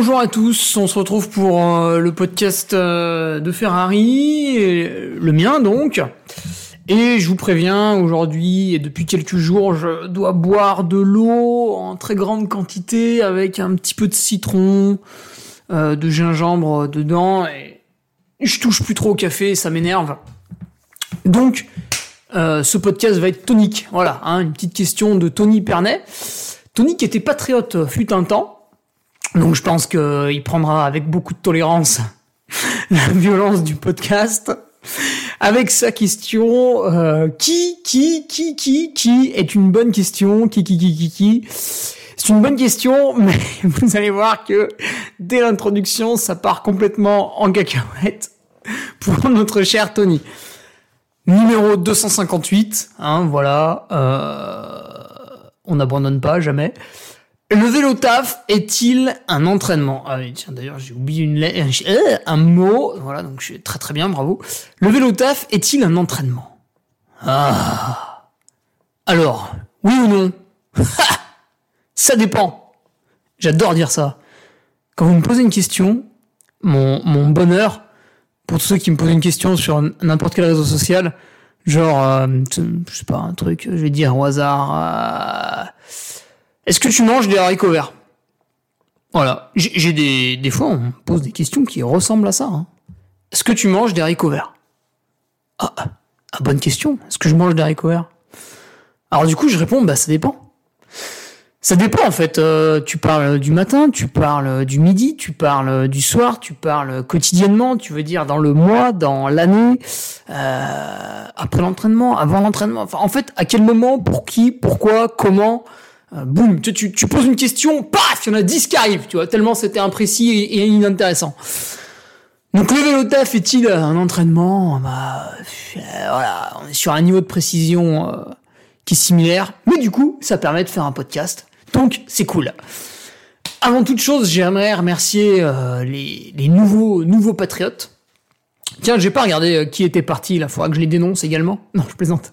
Bonjour à tous, on se retrouve pour euh, le podcast euh, de Ferrari, le mien donc. Et je vous préviens, aujourd'hui et depuis quelques jours, je dois boire de l'eau en très grande quantité avec un petit peu de citron, euh, de gingembre dedans. Et je touche plus trop au café, ça m'énerve. Donc, ce podcast va être tonique. Voilà, hein, une petite question de Tony Pernet. Tony qui était patriote fut un temps. Donc je pense qu'il prendra avec beaucoup de tolérance la violence du podcast. Avec sa question, euh, qui, qui, qui, qui, qui est une bonne question, qui, qui, qui, qui, qui? C'est une bonne question, mais vous allez voir que dès l'introduction, ça part complètement en cacahuète pour notre cher Tony. Numéro 258, hein, voilà. Euh, on n'abandonne pas, jamais. Le vélo taf est-il un entraînement? Ah oui, tiens, d'ailleurs, j'ai oublié une lettre, euh, un mot. Voilà, donc je suis très très bien, bravo. Le vélo taf est-il un entraînement? Ah. Alors, oui ou non? Ça dépend. J'adore dire ça. Quand vous me posez une question, mon, mon bonheur, pour tous ceux qui me posent une question sur n'importe quel réseau social, genre, euh, je sais pas, un truc, je vais dire au hasard, euh, est-ce que tu manges des haricots verts? Voilà, j'ai des, des fois on me pose des questions qui ressemblent à ça. hein. Est-ce que tu manges des haricots verts? Ah, ah, ah, bonne question. Est-ce que je mange des haricots verts? Alors du coup je réponds, bah ça dépend. Ça dépend en fait. Euh, tu parles du matin, tu parles du midi, tu parles du soir, tu parles quotidiennement. Tu veux dire dans le mois, dans l'année, euh, après l'entraînement, avant l'entraînement. Enfin, en fait, à quel moment, pour qui, pourquoi, comment. Euh, boum, tu, tu, tu poses une question, paf, il y en a 10 qui arrivent, tu vois, tellement c'était imprécis et, inintéressant. Donc le vélo taf est-il un entraînement? Bah euh, voilà, on est sur un niveau de précision euh, qui est similaire, mais du coup, ça permet de faire un podcast. Donc c'est cool. Avant toute chose, j'aimerais remercier euh, les, les nouveaux nouveaux patriotes. Tiens, j'ai pas regardé euh, qui était parti, là, faudra que je les dénonce également. Non, je plaisante.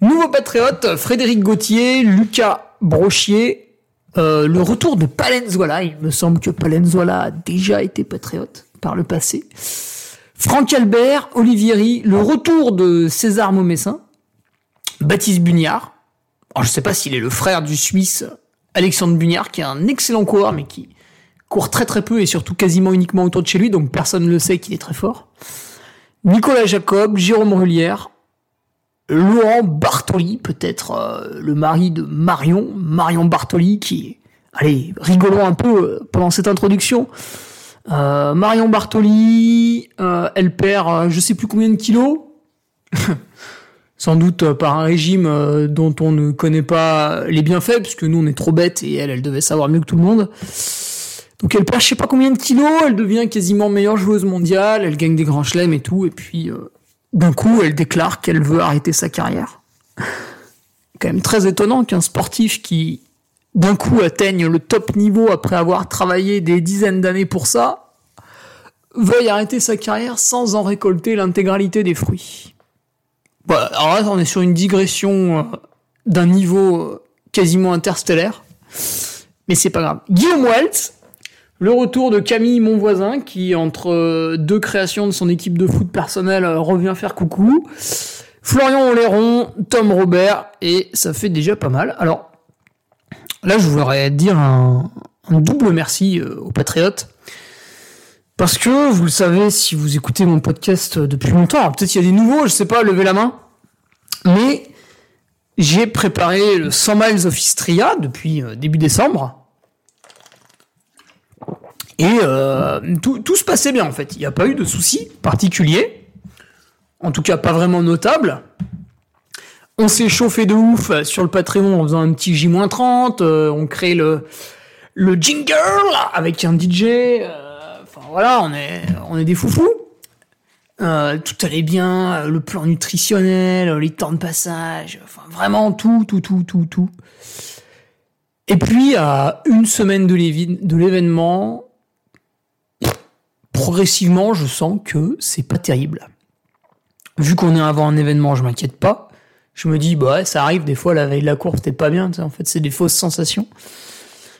Nouveau patriote, Frédéric Gauthier, Lucas Brochier, euh, le retour de Palenzuela. Il me semble que Palenzuela a déjà été patriote par le passé. Franck Albert, Olivieri, le retour de César Momessin, Baptiste Bugnard. Je sais pas s'il est le frère du Suisse Alexandre Bugnard, qui est un excellent coureur, mais qui court très très peu et surtout quasiment uniquement autour de chez lui, donc personne ne le sait qu'il est très fort. Nicolas Jacob, Jérôme Rullière, Laurent Bartoli, peut-être euh, le mari de Marion, Marion Bartoli, qui, allez, rigolons un peu euh, pendant cette introduction. Euh, Marion Bartoli, euh, elle perd euh, je sais plus combien de kilos, sans doute par un régime dont on ne connaît pas les bienfaits, puisque nous on est trop bêtes et elle, elle devait savoir mieux que tout le monde. Donc elle perd je sais pas combien de kilos, elle devient quasiment meilleure joueuse mondiale, elle gagne des grands chelems et tout, et puis d'un coup elle déclare qu'elle veut arrêter sa carrière. Quand même très étonnant qu'un sportif qui d'un coup atteigne le top niveau après avoir travaillé des dizaines d'années pour ça, veuille arrêter sa carrière sans en récolter l'intégralité des fruits. Voilà, alors là on est sur une digression euh, d'un niveau euh, quasiment interstellaire, mais c'est pas grave. Guillaume Waltz, le retour de Camille, mon voisin, qui entre euh, deux créations de son équipe de foot personnelle euh, revient faire coucou. Florian Oléron, Tom Robert, et ça fait déjà pas mal. Alors, là, je voudrais dire un, double merci euh, aux Patriotes. Parce que, vous le savez, si vous écoutez mon podcast depuis longtemps, peut-être il y a des nouveaux, je sais pas, levez la main. Mais j'ai préparé le 100 miles of Istria depuis début décembre. Et euh, tout, tout se passait bien en fait. Il n'y a pas eu de soucis particuliers. En tout cas, pas vraiment notables. On s'est chauffé de ouf euh, sur le Patreon en faisant un petit J-30. euh, on crée le, le jingle avec un DJ. euh, Enfin voilà, on est, on est des foufous. Euh, tout allait bien, euh, le plan nutritionnel, les temps de passage, enfin vraiment tout, tout, tout, tout, tout. Et puis à une semaine de l'événement, progressivement, je sens que c'est pas terrible. Vu qu'on est avant un événement, je m'inquiète pas. Je me dis, bah ça arrive, des fois la veille de la course, c'était pas bien, en fait c'est des fausses sensations.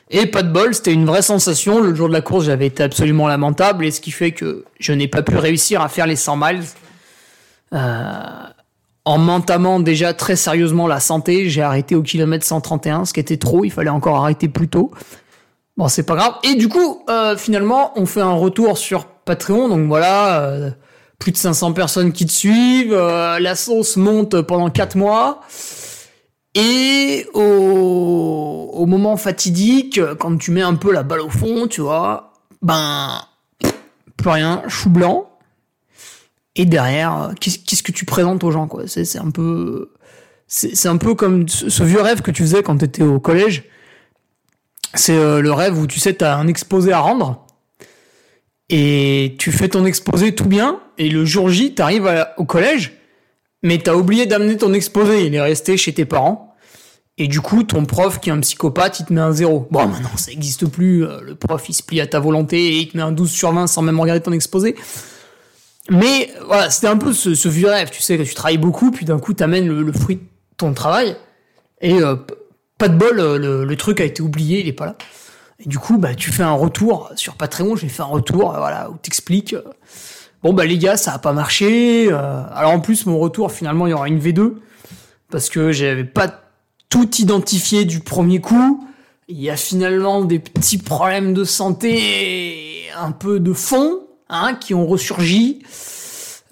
Et pas de bol, c'était une vraie sensation. Le jour de la course, j'avais été absolument lamentable, et ce qui fait que je n'ai pas pu réussir à faire les 100 miles. Euh, en m'entamant déjà très sérieusement la santé, j'ai arrêté au kilomètre 131, ce qui était trop, il fallait encore arrêter plus tôt. Bon, c'est pas grave. Et du coup, euh, finalement, on fait un retour sur Patreon, donc voilà, euh, plus de 500 personnes qui te suivent, la sauce monte pendant 4 mois. Et au, moment fatidique, quand tu mets un peu la balle au fond, tu vois, ben, plus rien, chou blanc. Et derrière, qu'est-ce que tu présentes aux gens, quoi? C'est un peu, c'est un peu comme ce vieux rêve que tu faisais quand tu étais au collège. C'est euh, le rêve où tu sais, tu as un exposé à rendre. Et tu fais ton exposé tout bien. Et le jour J, tu arrives au collège mais t'as oublié d'amener ton exposé, il est resté chez tes parents. Et du coup, ton prof qui est un psychopathe, il te met un zéro. Bon, maintenant, ça n'existe plus. Euh, le prof, il se plie à ta volonté et il te met un 12 sur 20 sans même regarder ton exposé. Mais voilà, c'était un peu ce, vieux rêve. Tu sais, que tu travailles beaucoup, puis d'un coup, t'amènes le, le fruit de ton travail. Et pas de bol, euh, le, truc a été oublié, il est pas là. Et du coup, bah, tu fais un retour sur Patreon. J'ai fait un retour, voilà, où t'expliques Bon bah les gars, ça a pas marché. Euh, alors en plus mon retour finalement il y aura une V2 parce que j'avais pas tout identifié du premier coup. Il y a finalement des petits problèmes de santé, un peu de fond, hein, qui ont ressurgi.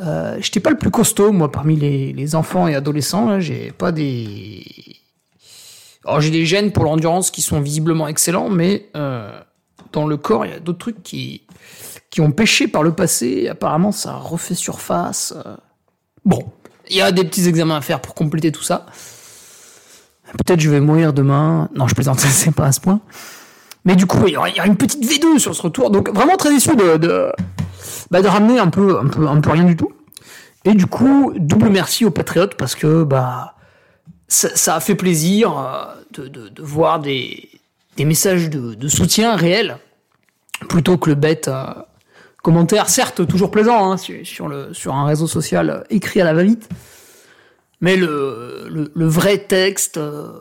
Euh, J'étais pas le plus costaud moi parmi les, les enfants et adolescents. J'ai pas des, alors j'ai des gènes pour l'endurance qui sont visiblement excellents, mais euh, dans le corps il y a d'autres trucs qui qui ont pêché par le passé. Apparemment, ça refait surface. Euh. Bon, il y a des petits examens à faire pour compléter tout ça. Peut-être je vais mourir demain. Non, je plaisante, c'est pas à ce point. Mais du coup, il y, aura, une petite V2 sur ce retour. Donc vraiment très déçu de, bah, de ramener un peu, un, peu, un peu rien du tout. Et du coup, double merci aux patriotes parce que bah, ça, a fait plaisir euh, de, voir des, messages de, soutien réel plutôt que le bête euh, commentaire, certes toujours plaisant hein, sur, un réseau social écrit à la va-vite, mais le, vrai texte euh,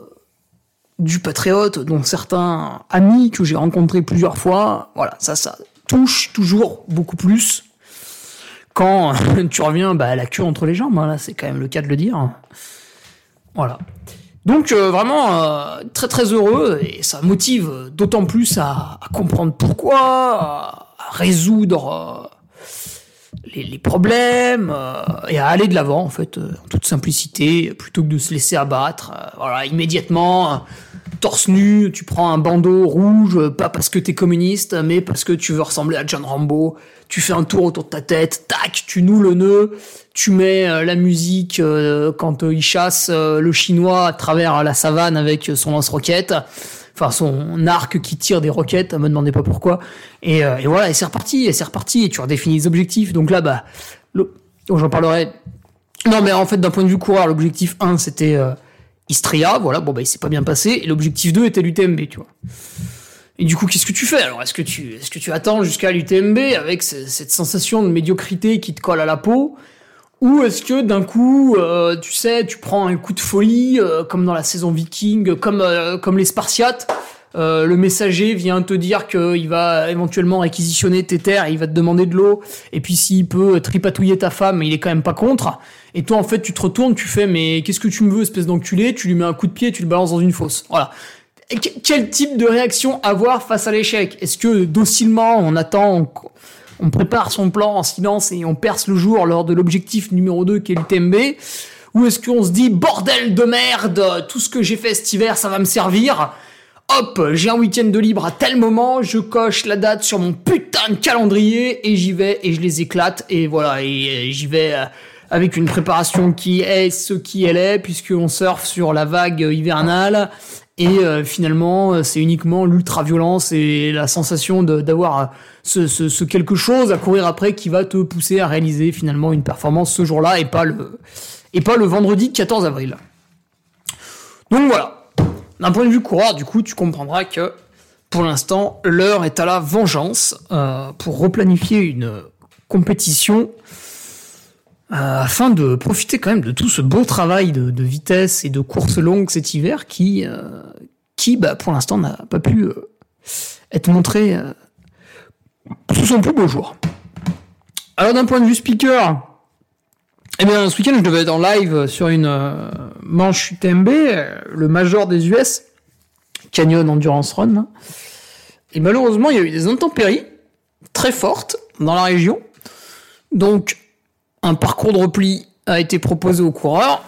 du patriote, dont certains amis que j'ai rencontrés plusieurs fois, voilà, ça, ça touche toujours beaucoup plus quand tu reviens bah, à la queue entre les jambes. Hein, là, c'est quand même le cas de le dire. Voilà. Donc euh, vraiment euh, très très heureux et ça motive d'autant plus à, à comprendre pourquoi, résoudre euh, les, problèmes euh, et à aller de l'avant en fait euh, en toute simplicité plutôt que de se laisser abattre voilà immédiatement torse nu tu prends un bandeau rouge pas parce que t'es communiste mais parce que tu veux ressembler à John Rambo. Tu fais un tour autour de ta tête tac tu noues le nœud tu mets la musique quand il chasse le chinois à travers la savane avec son lance-roquette enfin son arc qui tire des roquettes, me demandez pas pourquoi. Et, euh, et voilà, et c'est reparti, et c'est reparti, et tu redéfinis les objectifs. Donc là, bah, oh, j'en parlerai. Non, mais en fait, d'un point de vue coureur, l'objectif 1, c'était euh, Istria, voilà, bon, bah, il s'est pas bien passé, et l'objectif 2 était l'UTMB, tu vois. Et du coup, qu'est-ce que tu fais Alors, est-ce que tu attends jusqu'à l'UTMB avec cette sensation de médiocrité qui te colle à la peau? Ou est-ce que d'un coup, euh, tu sais, tu prends un coup de folie, euh, comme dans la saison Viking, comme euh, comme les Spartiates, le messager vient te dire qu'il va éventuellement réquisitionner tes terres, il va te demander de l'eau, et puis s'il peut tripatouiller ta femme, il est quand même pas contre. Et toi, en fait, tu te retournes, tu fais, mais qu'est-ce que tu me veux, espèce d'enculé? Tu lui mets un coup de pied, tu le balances dans une fosse. Voilà. quel type de réaction avoir face à l'échec? Est-ce que docilement, on attend on prépare son plan en silence et on perce le jour lors de l'objectif numéro 2 qui est l'UTMB Ou est-ce qu'on se dit bordel de merde, tout ce que j'ai fait cet hiver ça va me servir. Hop, j'ai un week-end de libre à tel moment, je coche la date sur mon putain de calendrier et j'y vais et je les éclate et voilà, et j'y vais euh, avec une préparation qui est ce qui elle est puisqu'on surfe sur la vague hivernale Et euh, finalement, c'est uniquement l'ultra-violence et la sensation d'avoir ce, quelque chose à courir après qui va te pousser à réaliser finalement une performance ce jour-là et pas le et pas le vendredi 14 avril. Donc voilà. D'un point de vue coureur, du coup, tu comprendras que pour l'instant, l'heure est à la vengeance euh, pour replanifier une compétition euh, afin de profiter quand même de tout ce beau travail de, vitesse et de course longue cet hiver qui, euh, qui bah, pour l'instant, n'a pas pu être montré sous son plus beau jour. Alors d'un point de vue speaker, eh bien ce week-end je devais être en live sur une manche UTMB, le major des US, Canyon Endurance Run. Et malheureusement, il y a eu des intempéries très fortes dans la région. Donc, un parcours de repli a été proposé aux coureurs.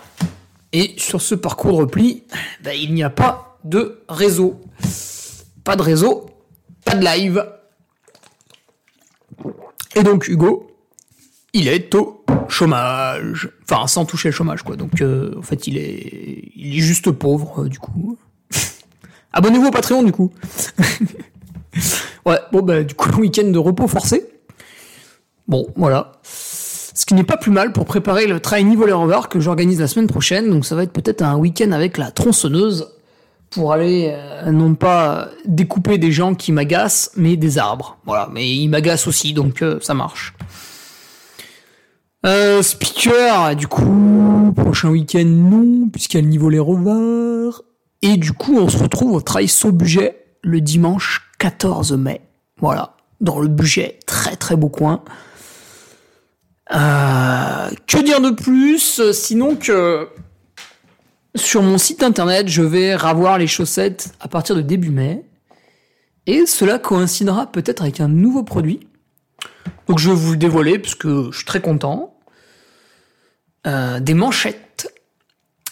Et sur ce parcours de repli, ben, il n'y a pas de réseau. Pas de réseau, pas de live. Et donc Hugo, il est au chômage. Enfin, sans toucher le chômage, quoi. Donc, euh, en fait, il est, il est juste pauvre, euh, du coup. Abonnez-vous au Patreon, du coup. ouais, bon, bah, du coup, week-end de repos forcé. Bon, voilà. Ce qui n'est pas plus mal pour préparer le Trainy Volley Rover que j'organise la semaine prochaine. Donc, ça va être peut-être un week-end avec la tronçonneuse pour aller, euh, non pas découper des gens qui m'agacent, mais des arbres. Voilà, mais ils m'agacent aussi, donc ça marche. Euh, speaker, du coup, prochain week-end, non, puisqu'il y a le niveau les revers. Et du coup, on se retrouve au travail sans budget le dimanche 14 mai. Voilà, dans le budget, très très beau coin. Euh, que dire de plus? Sinon que sur mon site internet, je vais ravoir les chaussettes à partir de début mai. Et cela coïncidera peut-être avec un nouveau produit donc je vais vous le dévoiler parce que je suis très content. Euh, des manchettes.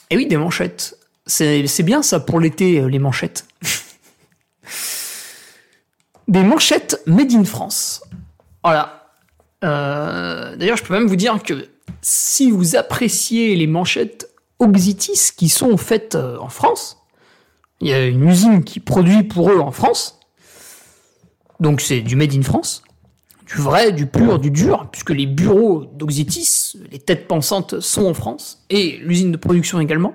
Et eh oui, des manchettes. C'est bien ça pour l'été, euh, les manchettes. des manchettes made in France. Voilà. Euh, d'ailleurs, je peux même vous dire que si vous appréciez les manchettes Oxitis qui sont faites en France, il y a une usine qui produit pour eux en France. Donc c'est du made in France du vrai, du pur, du dur, puisque les bureaux d'Oxitis, les têtes pensantes sont en France, et l'usine de production également,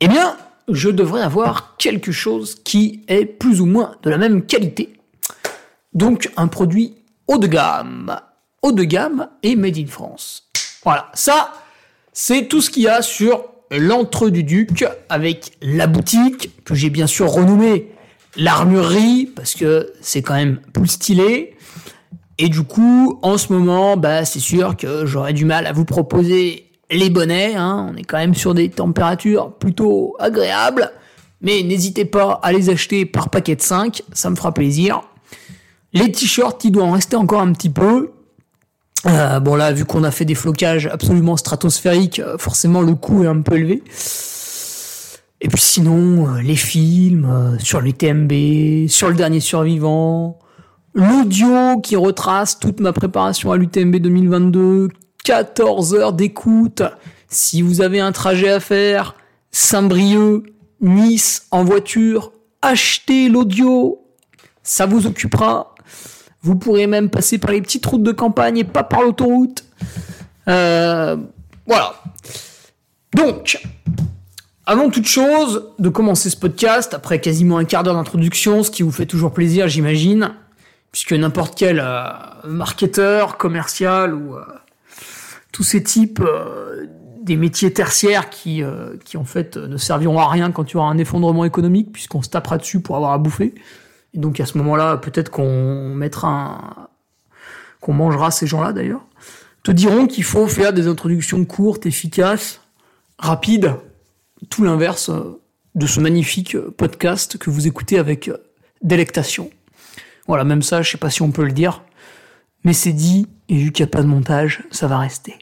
eh bien, je devrais avoir quelque chose qui est plus ou moins de la même qualité. Donc, un produit haut de gamme. Haut de gamme et made in France. Voilà, ça, c'est tout ce qu'il y a sur l'entre du Duc, avec la boutique, que j'ai bien sûr renommée l'armurerie, parce que c'est quand même plus stylé, et du coup, en ce moment, bah, c'est sûr que j'aurais du mal à vous proposer les bonnets. Hein. On est quand même sur des températures plutôt agréables. Mais n'hésitez pas à les acheter par paquet de 5, ça me fera plaisir. Les t-shirts, il doit en rester encore un petit peu. Euh, bon là, vu qu'on a fait des flocages absolument stratosphériques, euh, forcément le coût est un peu élevé. Et puis sinon, euh, les films sur l'UTMB, sur le dernier survivant, l'audio qui retrace toute ma préparation à l'UTMB 2022, 14 heures d'écoute. Si vous avez un trajet à faire, Saint-Brieuc, Nice en voiture, achetez l'audio, ça vous occupera. Vous pourrez même passer par les petites routes de campagne et pas par l'autoroute. Euh, voilà. Donc, avant toute chose, de commencer ce podcast, après quasiment un quart d'heure d'introduction, ce qui vous fait toujours plaisir, j'imagine, puisque n'importe quel euh, marketeur commercial ou euh, tous ces types des métiers tertiaires qui, qui en fait ne serviront à rien quand il y aura un effondrement économique puisqu'on se tapera dessus pour avoir à bouffer. Et donc à ce moment-là, peut-être qu'on mettra un... qu'on mangera ces gens-là d'ailleurs, te diront qu'il faut faire des introductions courtes, efficaces, rapides, tout l'inverse de ce magnifique podcast que vous écoutez avec délectation. Voilà, même ça, je sais pas si on peut le dire. Mais c'est dit, et vu qu'il n'y a pas de montage, ça va rester.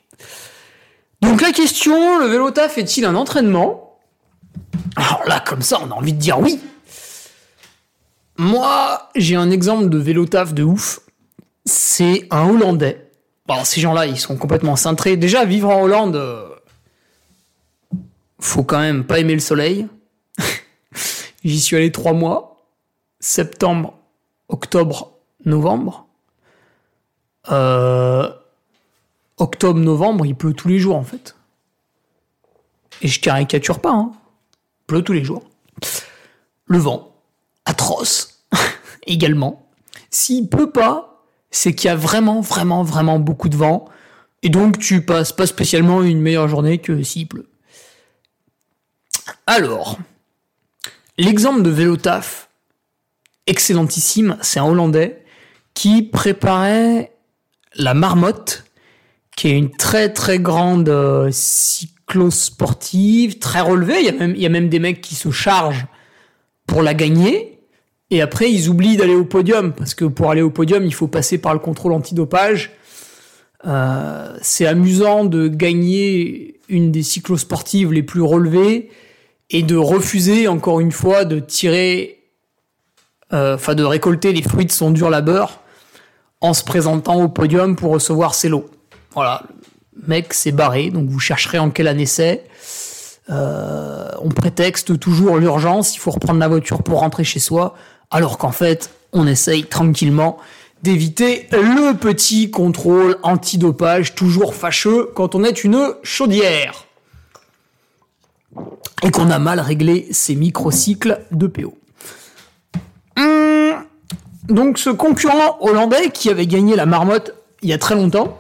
Donc la question, le vélo taf est-il un entraînement? Alors là, comme ça, on a envie de dire oui. Moi, j'ai un exemple de vélo taf de ouf. C'est un Hollandais. Bon, ces gens-là, ils sont complètement cintrés. Déjà, vivre en Hollande, euh, faut quand même pas aimer le soleil. J'y suis allé trois mois. Septembre, octobre, novembre. Euh, octobre, novembre, il pleut tous les jours en fait. Et je caricature pas, hein. Pleut tous les jours. Le vent, atroce, également. S'il pleut pas, c'est qu'il y a vraiment, vraiment, vraiment beaucoup de vent. Et donc tu passes pas spécialement une meilleure journée que s'il pleut. Alors, l'exemple de vélo taf, excellentissime, c'est un Hollandais qui préparait la marmotte, qui est une très très grande euh, cyclosportive, très relevée. Il y a même des mecs qui se chargent pour la gagner. Et après, ils oublient d'aller au podium, parce que pour aller au podium, il faut passer par le contrôle antidopage. Euh, c'est amusant de gagner une des cyclosportives les plus relevées et de refuser encore une fois de tirer, euh, enfin de récolter les fruits de son dur labeur en se présentant au podium pour recevoir ses lots. Voilà, le mec s'est barré, donc vous chercherez en quelle année c'est. Euh, on prétexte toujours l'urgence, il faut reprendre la voiture pour rentrer chez soi, alors qu'en fait, on essaye tranquillement d'éviter le petit contrôle antidopage toujours fâcheux quand on est une chaudière et qu'on a mal réglé ces microcycles de PO. Hum, donc ce concurrent hollandais qui avait gagné la marmotte il y a très longtemps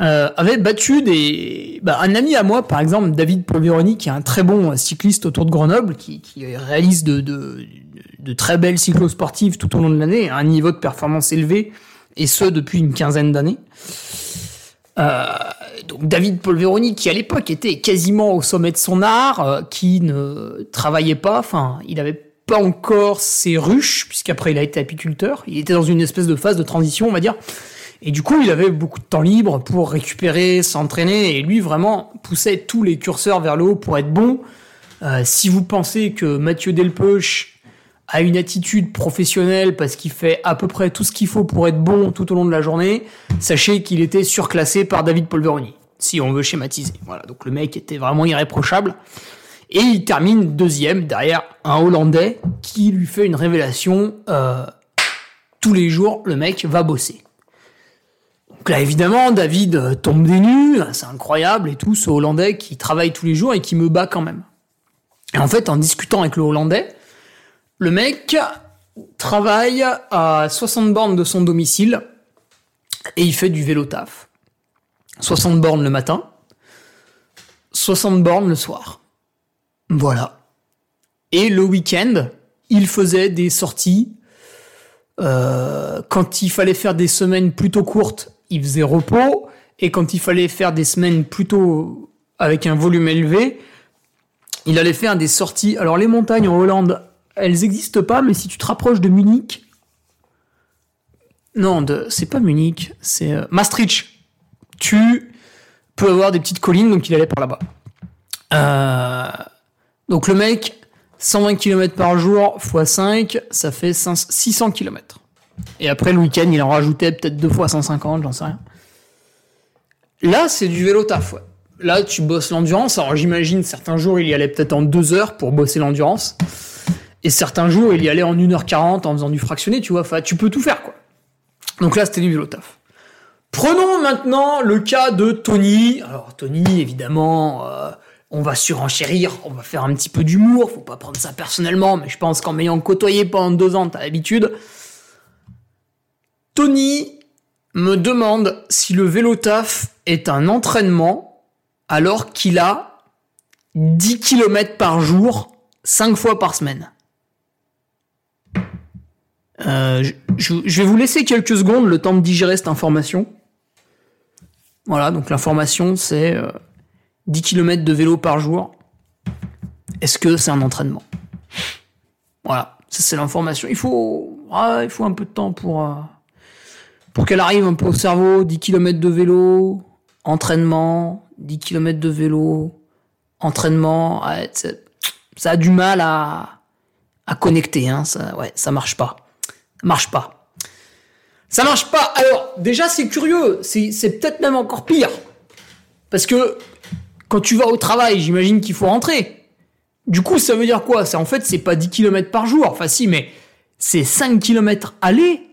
euh, avait battu des bah, un ami à moi par exemple David Polveroni qui est un très bon cycliste autour de Grenoble qui, réalise de, très belles cyclosportives tout au long de l'année à un niveau de performance élevé et ce depuis une quinzaine d'années. Euh, donc David Polveroni, qui à l'époque était quasiment au sommet de son art, euh, qui ne travaillait pas, enfin, il n'avait pas encore ses ruches, puisqu'après il a été apiculteur. Il était dans une espèce de phase de transition, on va dire. Et du coup, il avait beaucoup de temps libre pour récupérer, s'entraîner, et lui vraiment poussait tous les curseurs vers le haut pour être bon. Euh, si vous pensez que Mathieu Delpeuch a une attitude professionnelle parce qu'il fait à peu près tout ce qu'il faut pour être bon tout au long de la journée, sachez qu'il était surclassé par David Polveroni, si on veut schématiser. Voilà, donc le mec était vraiment irréprochable. Et il termine deuxième derrière un Hollandais qui lui fait une révélation. Euh, tous les jours, le mec va bosser. Donc là, évidemment, David euh, tombe des nues, c'est incroyable et tout, ce Hollandais qui travaille tous les jours et qui me bat quand même. Et en fait, en discutant avec le Hollandais, le mec travaille à 60 bornes de son domicile et il fait du vélo taf. 60 bornes le matin, 60 bornes le soir. Voilà. Et le week-end, il faisait des sorties. Euh, quand il fallait faire des semaines plutôt courtes, il faisait repos. Et quand il fallait faire des semaines plutôt avec un volume élevé, il allait faire des sorties. Alors les montagnes en Hollande, elles n'existent pas, mais si tu te rapproches de Munich, non, c'est pas Munich, c'est euh, Maastricht. Tu peux avoir des petites collines, donc il allait par là-bas. Euh, donc le mec, 120 km par jour x 5, ça fait 600 km. Et après le week-end, il en rajoutait peut-être deux fois 150, j'en sais rien. Là, c'est du vélo taf, Là, tu bosses l'endurance. Alors j'imagine certains jours, il y allait peut-être en deux heures pour bosser l'endurance. Et certains jours, il y allait en 1h40 en faisant du fractionné, tu vois. Enfin, tu peux tout faire, quoi. Donc là, c'était du vélo taf. Prenons maintenant le cas de Tony. Alors, Tony, évidemment, euh, on va surenchérir, on va faire un petit peu d'humour. Faut pas prendre ça personnellement, mais je pense qu'en m'ayant côtoyé pendant deux ans, t'as l'habitude. Tony me demande si le vélo taf est un entraînement alors qu'il a 10 km par jour, 5 fois par semaine. Euh, je, vais vous laisser quelques secondes le temps de digérer cette information. Voilà, donc l'information c'est 10 euh, km de vélo par jour. Est-ce que c'est un entraînement? Voilà, ça c'est l'information. Il faut, il faut un peu de temps pour, euh, pour qu'elle arrive un peu au cerveau. 10 km de vélo, entraînement, 10 km de vélo, entraînement. ça a du mal à, à connecter, hein, ça, ouais, ça marche pas marche pas. Ça marche pas. Alors, déjà, c'est curieux. C'est peut-être même encore pire. Parce que quand tu vas au travail, j'imagine qu'il faut rentrer. Du coup, ça veut dire quoi? Ça, en fait, c'est pas 10 km par jour. Enfin, si, mais c'est 5 km aller,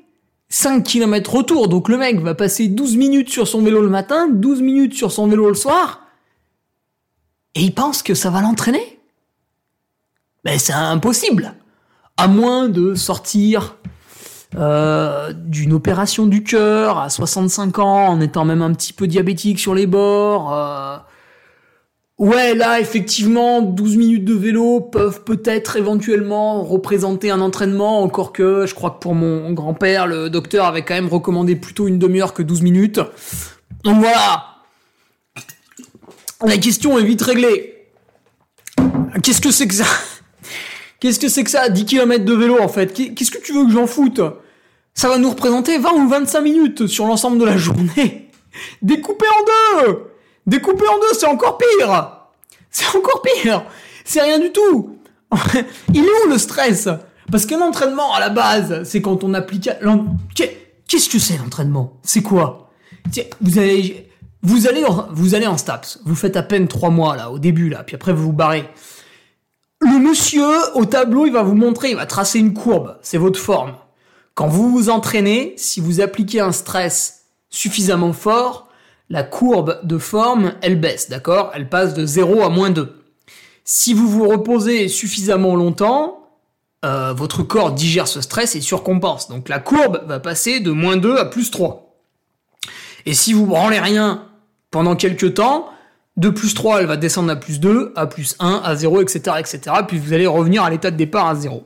5 km retour. Donc, le mec va passer 12 minutes sur son vélo le matin, 12 minutes sur son vélo le soir. Et il pense que ça va l'entraîner? Ben, c'est impossible. À moins de sortir euh, d'une opération du cœur à 65 ans, en étant même un petit peu diabétique sur les bords. Euh, Ouais, là, effectivement, 12 minutes de vélo peuvent peut-être éventuellement représenter un entraînement, encore que je crois que pour mon grand-père, le docteur avait quand même recommandé plutôt une demi-heure que 12 minutes. Donc voilà. La question est vite réglée. Qu'est-ce que c'est que ça? Qu'est-ce que c'est que ça 10 km de vélo en fait? Qu'est-ce que tu veux que j'en foute? Ça va nous représenter 20 ou 25 minutes sur l'ensemble de la journée. Découpé en deux! Découper en deux, c'est encore pire! C'est encore pire! C'est rien du tout! Il est où le stress? Parce qu'un entraînement, à la base, c'est quand on applique... Qu'est-ce que c'est l'entraînement? C'est quoi? Vous allez... Vous allez, en, vous allez en STAPS, vous faites à peine trois mois là, au début là, puis après vous vous barrez. Le monsieur au tableau, il va vous montrer, il va tracer une courbe, c'est votre forme. Quand vous vous entraînez, si vous appliquez un stress suffisamment fort, la courbe de forme, elle baisse, d'accord? Elle passe de 0 à moins 2. Si vous vous reposez suffisamment longtemps, euh, votre corps digère ce stress et surcompense. Donc la courbe va passer de moins 2 à plus 3. Et si vous branlez rien pendant quelques temps, de plus 3, elle va descendre à plus 2, à plus 1, à 0, etc., etc. Puis vous allez revenir à l'état de départ à 0.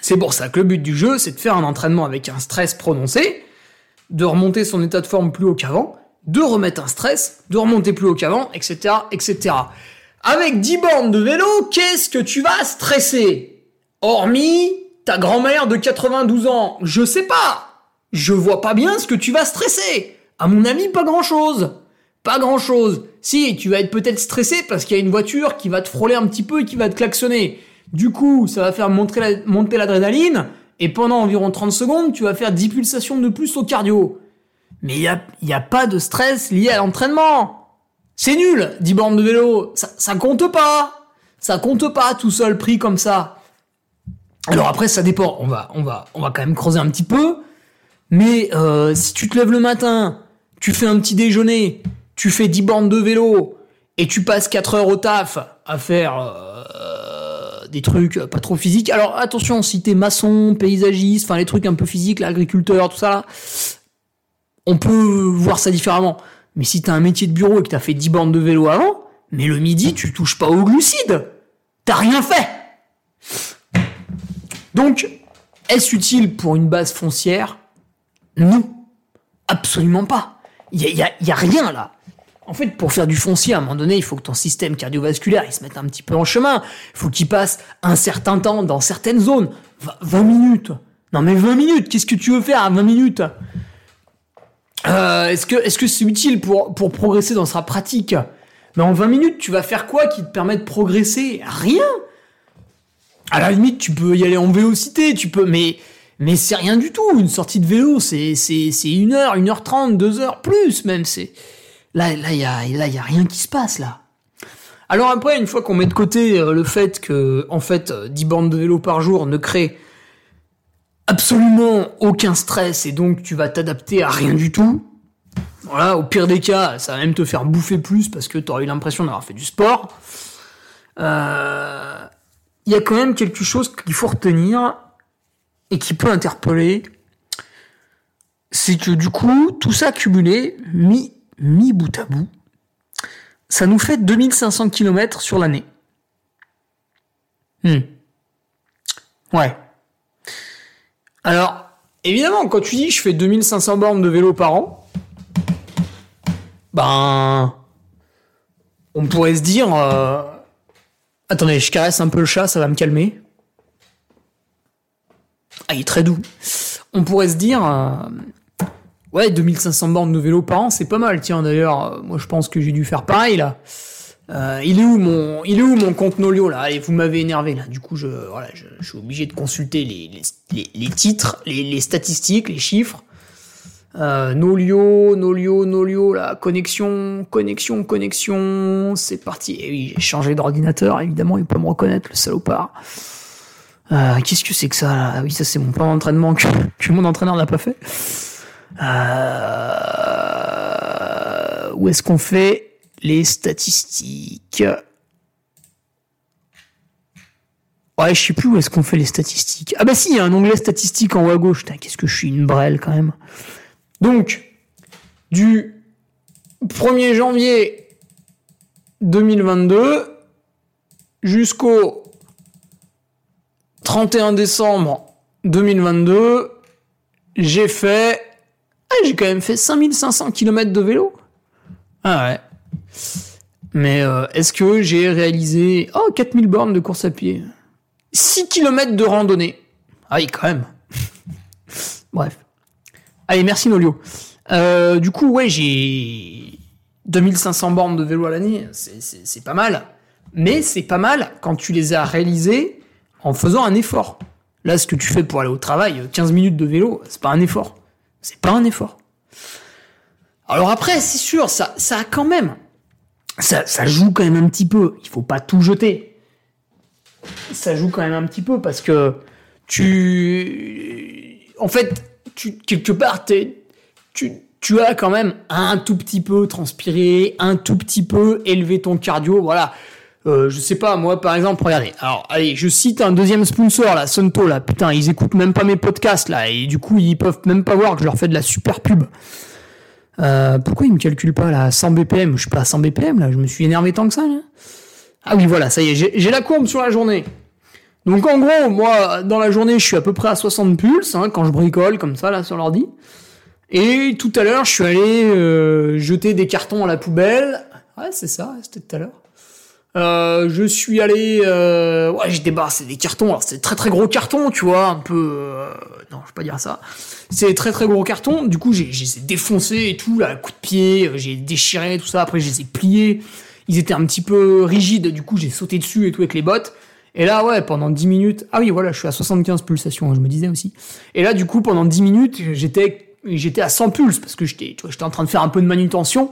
C'est pour ça que le but du jeu, c'est de faire un entraînement avec un stress prononcé, de remonter son état de forme plus haut qu'avant, de remettre un stress, de remonter plus haut qu'avant, etc., etc. Avec 10 bornes de vélo, qu'est-ce que tu vas stresser? Hormis ta grand-mère de 92 ans, je sais pas. Je vois pas bien ce que tu vas stresser. À mon avis, pas grand-chose. Pas grand-chose. Si, tu vas être peut-être stressé parce qu'il y a une voiture qui va te frôler un petit peu et qui va te klaxonner. Du coup, ça va faire monter l'adrénaline et pendant environ 30 secondes, tu vas faire 10 pulsations de plus au cardio. Mais il n'y a, a pas de stress lié à l'entraînement. C'est nul, 10 bornes de vélo. Ça, ça compte pas. Ça compte pas tout seul pris comme ça. Alors après, ça dépend. On va, on va, on va quand même creuser un petit peu. Mais euh, si tu te lèves le matin, tu fais un petit déjeuner, tu fais 10 bornes de vélo et tu passes 4 heures au taf à faire euh, des trucs pas trop physiques. Alors attention, si t'es maçon, paysagiste, enfin les trucs un peu physiques, l'agriculteur, tout ça, on peut voir ça différemment. Mais si t'as un métier de bureau et que t'as fait 10 bornes de vélo avant, mais le midi, tu touches pas aux glucides. T'as rien fait. Donc, est-ce utile pour une base foncière? Non. Absolument pas. Il y y a rien là. En fait, pour faire du foncier, à un moment donné, il faut que ton système cardiovasculaire se mette un petit peu en chemin. Il faut qu'il passe un certain temps dans certaines zones. 20 minutes. Non mais 20 minutes, qu'est-ce que tu veux faire à 20 minutes? Euh, Est-ce que c'est utile pour, progresser dans sa pratique? Mais en 20 minutes, tu vas faire quoi qui te permet de progresser? Rien À la limite, tu peux y aller en vélocité, tu peux... Mais, mais c'est rien du tout. Une sortie de vélo, c'est, c'est, c'est une heure, une heure trente, deux heures, plus même. C'est... Là, il y a, y a rien qui se passe là. Alors après, une fois qu'on met de côté euh, le fait que, en fait, 10 bornes de vélo par jour ne créent absolument aucun stress et donc tu vas t'adapter à rien du tout. Voilà, au pire des cas, ça va même te faire bouffer plus parce que tu auras eu l'impression d'avoir fait du sport. Euh, il y a quand même quelque chose qu'il faut retenir et qui peut interpeller. C'est que du coup, tout ça cumulé, mis mis bout à bout, ça nous fait 2500 km sur l'année. Hmm. Ouais. Alors, évidemment, quand tu dis je fais 2500 bornes de vélo par an, ben, on pourrait se dire, euh, attendez, je caresse un peu le chat, ça va me calmer. Ah, il est très doux. On pourrait se dire, euh, Ouais, 2500 bornes de vélo par an, c'est pas mal. Tiens, d'ailleurs, euh, moi je pense que j'ai dû faire pareil là. Euh, il est où mon, il est où mon compte Nolio là? Et vous m'avez énervé là. Du coup, je, voilà, je, suis obligé de consulter les, les, les, titres, les, les, statistiques, les chiffres. Euh, Nolio, Nolio, Nolio, la connexion, connexion, connexion, c'est parti. Et oui, j'ai changé d'ordinateur, évidemment, il peut me reconnaître, le salopard. Euh, Qu'est-ce que c'est que ça là? Ah oui, ça c'est mon plan d'entraînement que, que mon entraîneur n'a pas fait. Euh, où est-ce qu'on fait les statistiques Ouais, je sais plus où est-ce qu'on fait les statistiques. Ah bah si, il y a un onglet statistique en haut à gauche. Qu'est-ce que je suis une brêle quand même. Donc, du 1er janvier 2022 jusqu'au 31 décembre 2022, j'ai fait... J'ai quand même fait 5500 km de vélo. Ah ouais. Mais euh, est-ce que j'ai réalisé... Oh, 4000 bornes de course à pied? 6 km de randonnée. Ah oui, quand même. Bref. Allez, merci Nolio. Euh, du coup, ouais, j'ai 2500 bornes de vélo à l'année. C'est pas mal. Mais c'est pas mal quand tu les as réalisées en faisant un effort. Là, ce que tu fais pour aller au travail, 15 minutes de vélo, c'est pas un effort. C'est pas un effort. Alors après, c'est sûr, ça, ça a quand même, ça, ça joue quand même un petit peu. Il faut pas tout jeter. Ça joue quand même un petit peu parce que tu, en fait, tu, quelque part, tu, tu as quand même un tout petit peu transpiré, un tout petit peu élevé ton cardio, voilà. Euh, je sais pas, moi par exemple, regardez. Alors, allez, je cite un deuxième sponsor là, Sunto là. Putain, ils écoutent même pas mes podcasts là, et du coup ils peuvent même pas voir que je leur fais de la super pub. Euh, pourquoi ils me calculent pas là 100 BPM Je suis pas à 100 BPM là, je me suis énervé tant que ça. Là. Ah oui, voilà, ça y est, j'ai la courbe sur la journée. Donc en gros, moi dans la journée, je suis à peu près à 60 pulses hein, quand je bricole comme ça là sur l'ordi. Et tout à l'heure, je suis allé euh, jeter des cartons à la poubelle. Ouais, c'est ça, c'était tout à l'heure. Euh, je suis allé, euh, ouais, j'ai débarrassé des cartons. Alors c'est très très gros cartons, tu vois, un peu. Euh, non, je vais pas dire ça. C'est très très gros cartons. Du coup, j'ai les ai défoncés et tout, là, coup de pied. euh, J'ai déchiré tout ça. Après, je les ai pliés. Ils étaient un petit peu rigides. Du coup, j'ai sauté dessus et tout avec les bottes. Et là, ouais, pendant 10 minutes. Ah oui, voilà, je suis à 75 pulsations. hein, je me disais aussi. Et là, du coup, pendant 10 minutes, j'étais j'étais à 100 pulses parce que j'étais, tu vois, j'étais en train de faire un peu de manutention.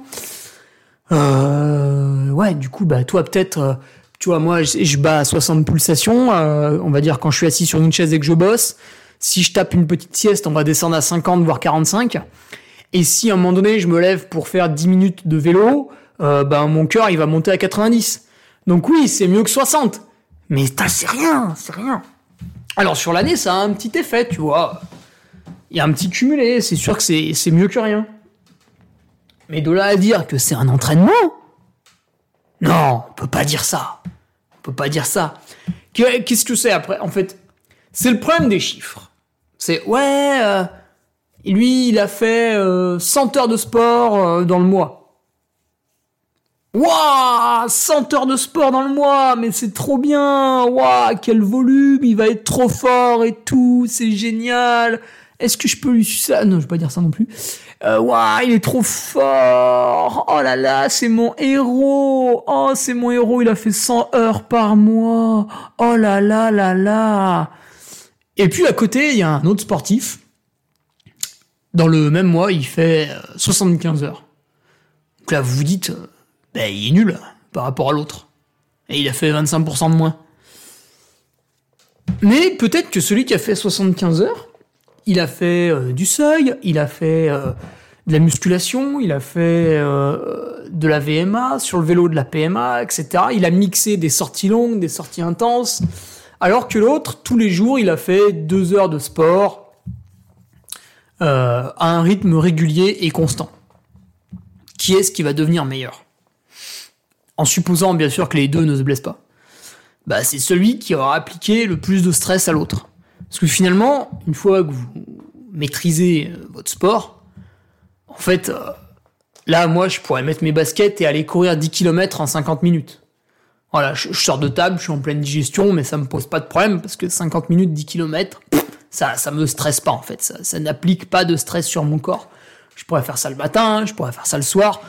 Euh, ouais, du coup, bah, toi, peut-être, euh, tu vois, moi, je, bats à 60 pulsations, euh, on va dire quand je suis assis sur une chaise et que je bosse. Si je tape une petite sieste, on va descendre à 50, voire 45. Et si à un moment donné, je me lève pour faire 10 minutes de vélo, euh, bah, mon cœur, il va monter à 90. Donc oui, c'est mieux que 60. Mais c'est rien, c'est rien. Alors sur l'année, ça a un petit effet, tu vois. Il y a un petit cumulé, c'est sûr que c'est mieux que rien. Mais de là à dire que c'est un entraînement Non, on peut pas dire ça. On peut pas dire ça. Que- Qu'est-ce que c'est après? En fait, c'est le problème des chiffres. C'est ouais, euh, lui il a fait euh, 100 heures de sport euh, dans le mois. Waouh 100 heures de sport dans le mois, mais c'est trop bien Waouh Quel volume Il va être trop fort et tout, c'est génial Est-ce que je peux lui ça Non, je vais pas dire ça non plus. Euh, Waouh, il est trop fort Oh là là, c'est mon héros Oh, c'est mon héros, il a fait 100 heures par mois Oh là là là là Et puis à côté, il y a un autre sportif. Dans le même mois, il fait euh, 75 heures. Donc là, vous vous dites, euh, ben, il est nul par rapport à l'autre. Et il a fait 25% de moins. Mais peut-être que celui qui a fait 75 heures, il a fait euh, du seuil, il a fait euh, de la musculation, il a fait euh, de la VMA, sur le vélo de la PMA, etc. Il a mixé des sorties longues, des sorties intenses. Alors que l'autre, tous les jours, il a fait deux heures de sport à un rythme régulier et constant. Qui est-ce qui va devenir meilleur? En supposant bien sûr que les deux ne se blessent pas. Bah, c'est celui qui aura appliqué le plus de stress à l'autre. Parce que finalement, une fois que vous maîtrisez euh, votre sport, en fait, euh, là, moi, je pourrais mettre mes baskets et aller courir 10 km en 50 minutes. Voilà, je, sors de table, je suis en pleine digestion, mais ça me pose pas de problème parce que 50 minutes, 10 km, ça, ça me stresse pas en fait. Ça, ça n'applique pas de stress sur mon corps. Je pourrais faire ça le matin, je pourrais faire ça le soir.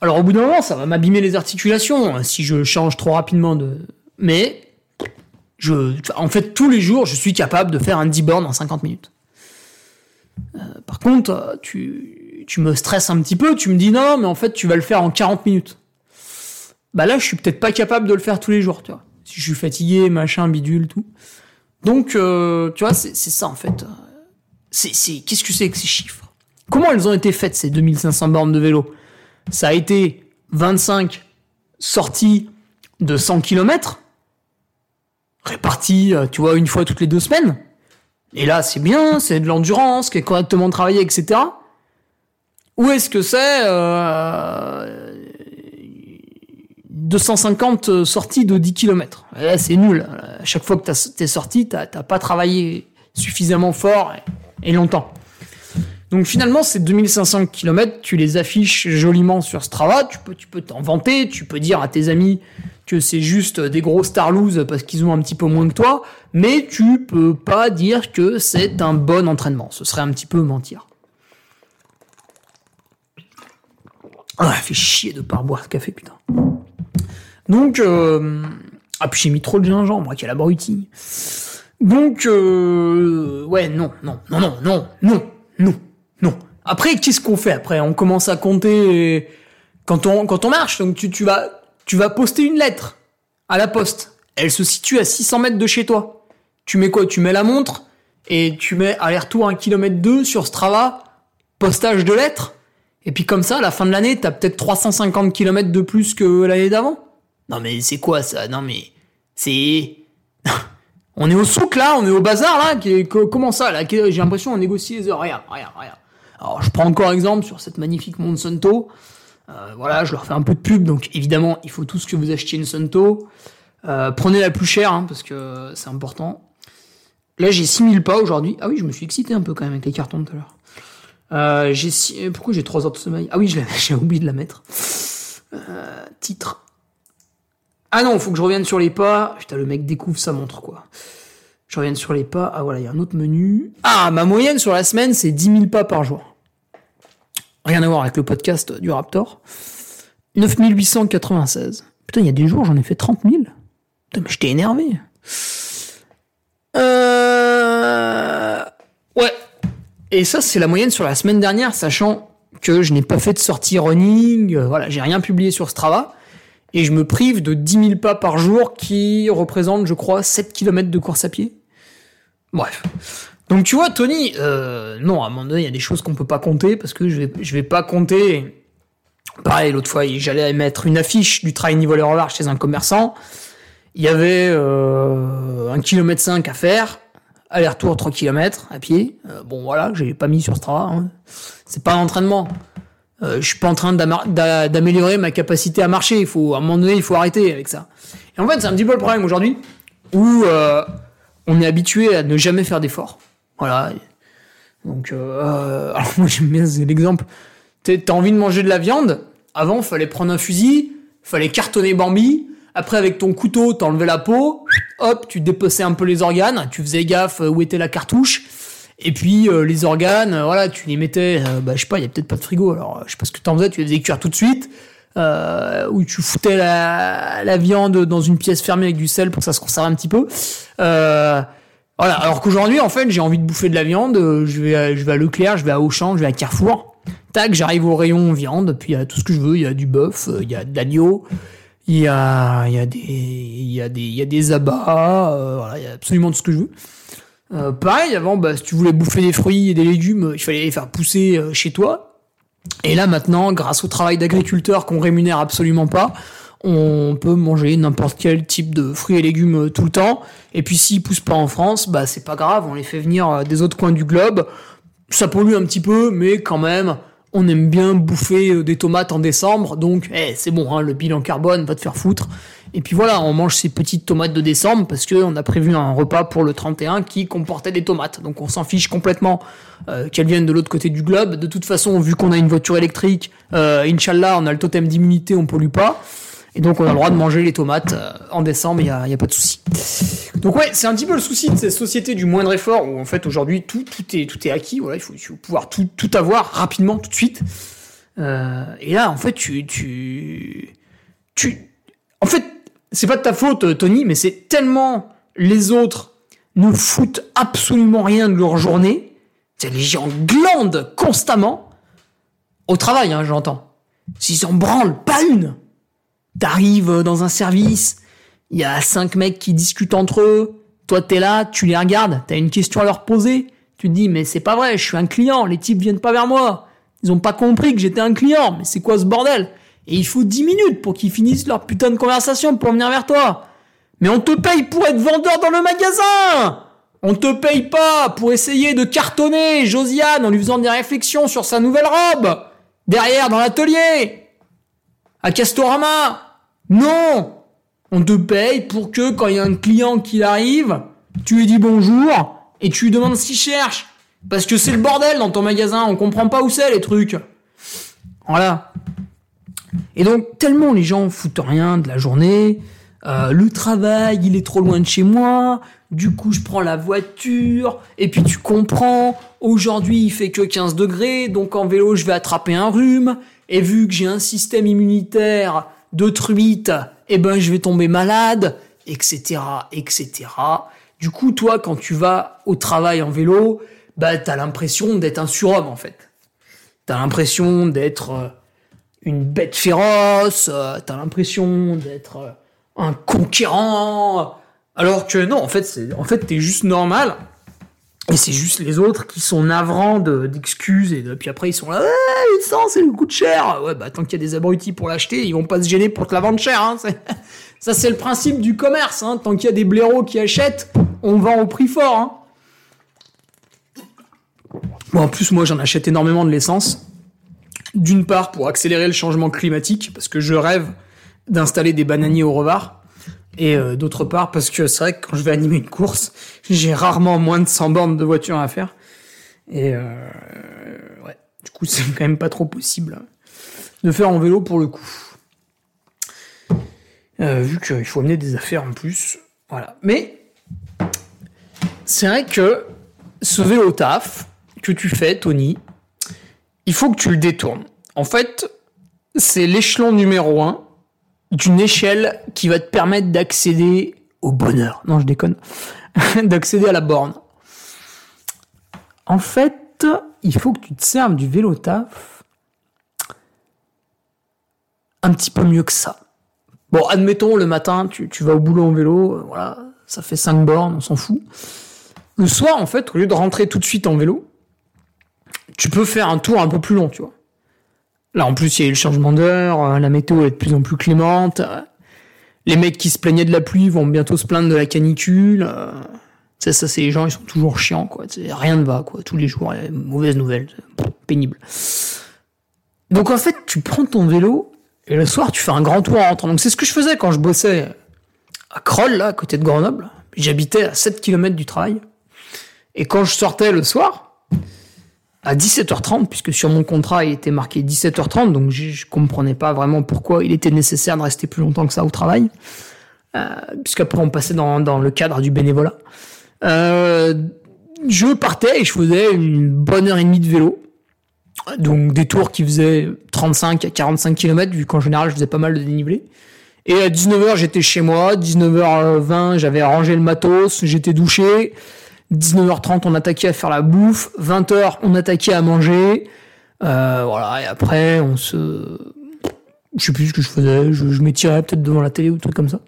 Alors au bout d'un moment, ça va m'abîmer les articulations hein, si je change trop rapidement de. Mais en fait, tous les jours, je suis capable de faire un 10 bornes en 50 minutes. Euh, par contre, tu, tu me stresses un petit peu, tu me dis non, mais en fait, tu vas le faire en 40 minutes. Bah là, je suis peut-être pas capable de le faire tous les jours, tu vois. Si je suis fatigué, machin, bidule, tout. Donc, euh, tu vois, c'est ça en fait. C'est, qu'est-ce que c'est que ces chiffres? Comment elles ont été faites ces 2500 bornes de vélo? Ça a été 25 sorties de 100 km réparties, euh, tu vois, une fois toutes les deux semaines. Et là, c'est bien, c'est de l'endurance, qui est correctement travaillé, etc. Ou est-ce que c'est euh, 250 sorties de 10 km Là, c'est nul. À chaque fois que t'es sorti, t'as pas travaillé suffisamment fort et, longtemps. Donc finalement, ces 2500 km, tu les affiches joliment sur Strava, tu peux tu peux t'en vanter, tu peux dire à tes amis c'est juste des gros starloos parce qu'ils ont un petit peu moins que toi, mais tu peux pas dire que c'est un bon entraînement. Ce serait un petit peu mentir. Ah, fait chier de pas boire ce café, putain. Donc, euh... ah puis j'ai mis trop de gingembre, quel abruti. Donc, euh... ouais, non, non, non, non, non, non, non, non. Après, qu'est-ce qu'on fait après? On commence à compter quand on quand on marche. Donc tu tu vas tu vas poster une lettre à la poste. Elle se situe à 600 mètres de chez toi. Tu mets quoi? Tu mets la montre et tu mets aller-retour 1 km 2 sur Strava, postage de lettres. Et puis comme ça, à la fin de l'année, t'as peut-être 350 km de plus que l'année d'avant. Non mais c'est quoi ça? Non mais c'est... on est au souk là, on est au bazar là. Comment ça là? J'ai l'impression on négocie les heures. Regarde, regarde, regarde. Alors je prends encore exemple sur cette magnifique Monsanto. Euh, voilà, je leur fais un peu de pub, donc évidemment, il faut tous que vous achetiez une Sunto. Euh, prenez la plus chère, hein, parce que c'est important. Là, j'ai 6000 pas aujourd'hui. Ah oui, je me suis excité un peu quand même avec les cartons tout à l'heure. Euh, j'ai Pourquoi j'ai 3 heures de sommeil? Ah oui, j'ai oublié de la mettre. Titre. Ah non, faut que je revienne sur les pas. Putain, le mec découvre sa montre, quoi. Je reviens sur les pas. Ah voilà, il y a un autre menu. Ah, ma moyenne sur la semaine, c'est 10 000 pas par jour. Rien à voir avec le podcast du Raptor. 9896. Putain, il y a des jours, j'en ai fait 30 000. Putain, mais je t'ai énervé. Euh... Ouais. Et ça, c'est la moyenne sur la semaine dernière, sachant que je n'ai pas fait de sortie running. Euh, voilà, j'ai rien publié sur Strava. Et je me prive de 10 000 pas par jour qui représentent, je crois, 7 km de course à pied. Bref. Donc tu vois, Tony, euh, non, à un moment donné, il y a des choses qu'on peut pas compter parce que je vais, je vais pas compter. Pareil, l'autre fois, j'allais mettre une affiche du trail niveau large chez un commerçant. Il y avait euh, un kilomètre 5 à faire, aller-retour 3 km à pied. Euh, bon voilà, j'ai pas mis sur Strava. Hein. C'est pas un entraînement. Euh, je suis pas en train d'améliorer ma capacité à marcher. Il faut, à un moment donné, il faut arrêter avec ça. Et en fait, c'est un petit peu le problème aujourd'hui où on est habitué à ne jamais faire d'efforts. Voilà. Donc, euh, alors moi j'aime bien l'exemple. T'as envie de manger de la viande. Avant, fallait prendre un fusil, fallait cartonner Bambi. Après, avec ton couteau, t'enlevais la peau. Hop, tu dépeçais un peu les organes. Tu faisais gaffe où était la cartouche. Et puis euh, les organes, euh, voilà, tu les mettais. Euh, bah, je sais pas, il y a peut-être pas de frigo. Alors, je sais pas ce que t'en faisais. Tu les faisais cuire tout de suite. Euh, où tu foutais la, la, viande dans une pièce fermée avec du sel pour que ça se conserve un petit peu. Voilà. Alors qu'aujourd'hui, en fait, j'ai envie de bouffer de la viande. Euh, je vais, à, je vais à Leclerc, je vais à Auchan, je vais à Carrefour. Tac, j'arrive au rayon viande. Puis il y a tout ce que je veux. Il y a du bœuf, euh, il y a de l'agneau, il y a, il y a des, il y a des, il y a des abats. Euh, voilà, il y a absolument tout ce que je veux. Pareil, avant, bah, si tu voulais bouffer des fruits et des légumes, il fallait les faire pousser chez toi. Et là, maintenant, grâce au travail d'agriculteur qu'on rémunère absolument pas, on peut manger n'importe quel type de fruits et légumes euh, tout le temps. Et puis s'ils poussent pas en France, bah c'est pas grave, on les fait venir euh, des autres coins du globe. Ça pollue un petit peu, mais quand même, on aime bien bouffer euh, des tomates en décembre, donc eh, c'est bon, hein, le bilan carbone va te faire foutre. Et puis voilà, on mange ces petites tomates de décembre parce qu'on a prévu un repas pour le 31 qui comportait des tomates. Donc on s'en fiche complètement qu'elles viennent de l'autre côté du globe. De toute façon, vu qu'on a une voiture électrique, euh, Inch'Allah, on a le totem d'immunité, on pollue pas. Et donc on a le droit de manger les tomates euh, en décembre, il n'y a, y a, pas de souci. Donc ouais, c'est un petit peu le souci de ces sociétés du moindre effort, où en fait aujourd'hui tout, tout, est, tout est acquis, voilà, il faut, il faut pouvoir tout, tout avoir rapidement, tout de suite. Euh, et là, en fait, tu... tu, tu en fait, c'est pas de ta faute, Tony, mais c'est tellement les autres ne foutent absolument rien de leur journée, les gens glandent constamment, Au travail, hein, j'entends. S'ils s'en branlent, pas une T'arrives dans un service, il y a cinq mecs qui discutent entre eux, toi t'es là, tu les regardes, t'as une question à leur poser, tu te dis mais c'est pas vrai, je suis un client, les types viennent pas vers moi. Ils ont pas compris que j'étais un client, mais c'est quoi ce bordel? Et il faut 10 minutes pour qu'ils finissent leur putain de conversation pour venir vers toi. Mais on te paye pour être vendeur dans le magasin! On te paye pas pour essayer de cartonner Josiane en lui faisant des réflexions sur sa nouvelle robe Derrière, dans l'atelier! À Castorama Non On te paye pour que quand il y a un client qui arrive, tu lui dis bonjour et tu lui demandes s'il cherche. Parce que c'est le bordel dans ton magasin, on comprend pas où c'est les trucs. Voilà. Et donc, tellement les gens foutent rien de la journée, euh, le travail, il est trop loin de chez moi, du coup je prends la voiture, et puis tu comprends, aujourd'hui il fait que 15 degrés, donc en vélo je vais attraper un rhume, et vu que j'ai un système immunitaire de truite, eh ben je vais tomber malade, etc., etc. Du coup, toi, quand tu vas au travail en vélo, bah t'as l'impression d'être un surhomme en fait. T'as l'impression d'être euh, une bête féroce, euh, t'as l'impression d'être euh, un conquérant, alors que non, en fait, c'est, en fait, t'es juste normal. Et c'est juste les autres qui sont navrants d'excuses et puis après ils sont là, ouais, ça c'est le coût cher. Ouais, bah tant qu'il y a des abrutis pour l'acheter, ils vont pas se gêner pour te la vendre cher. Hein. Ça c'est le principe du commerce. Hein. Tant qu'il y a des blaireaux qui achètent, on vend au prix fort. Hein. Bon, en plus moi j'en achète énormément de l'essence. D'une part pour accélérer le changement climatique, parce que je rêve d'installer des bananiers au revard. Et euh, d'autre part, parce que c'est vrai que quand je vais animer une course, j'ai rarement moins de 100 bornes de voiture à faire. Et euh, ouais, du coup, c'est quand même pas trop possible de faire en vélo pour le coup. Euh, vu qu'il faut amener des affaires en plus. Voilà. Mais c'est vrai que ce vélo taf que tu fais, Tony, il faut que tu le détournes. En fait, c'est l'échelon numéro un d'une échelle qui va te permettre d'accéder au bonheur. Non, je déconne. d'accéder à la borne. En fait, il faut que tu te serves du vélo taf un petit peu mieux que ça. Bon, admettons, le matin, tu, vas au boulot en vélo, euh, voilà, ça fait 5 bornes, on s'en fout. Le soir, en fait, au lieu de rentrer tout de suite en vélo, tu peux faire un tour un peu plus long, tu vois. Là, en plus, il y a eu le changement d'heure, euh, la météo est de plus en plus clémente. Euh, les mecs qui se plaignaient de la pluie vont bientôt se plaindre de la canicule. Euh, ça, ça c'est les gens, ils sont toujours chiants, quoi. Rien ne va, quoi. Tous les jours, mauvaise nouvelle, pénible. Donc en fait, tu prends ton vélo et le soir, tu fais un grand tour en rentrant. Donc c'est ce que je faisais quand je bossais à Kroll, là, à côté de Grenoble. J'habitais à 7 km du travail. Et quand je sortais le soir, à 17h30, puisque sur mon contrat il était marqué 17h30, donc je, comprenais pas vraiment pourquoi il était nécessaire de rester plus longtemps que ça au travail, euh, puisqu'après on passait dans, le cadre du bénévolat. Euh, je partais et je faisais une bonne heure et demie de vélo, donc des tours qui faisaient 35 à 45 km, vu qu'en général je faisais pas mal de dénivelé. Et à 19h j'étais chez moi, 19h20 j'avais arrangé le matos, j'étais douché, 19h30, on attaquait à faire la bouffe. 20h, on attaquait à manger. Euh, voilà, et après, on se. Je sais plus ce que je faisais. Je, m'étirais peut-être devant la télé ou truc comme ça.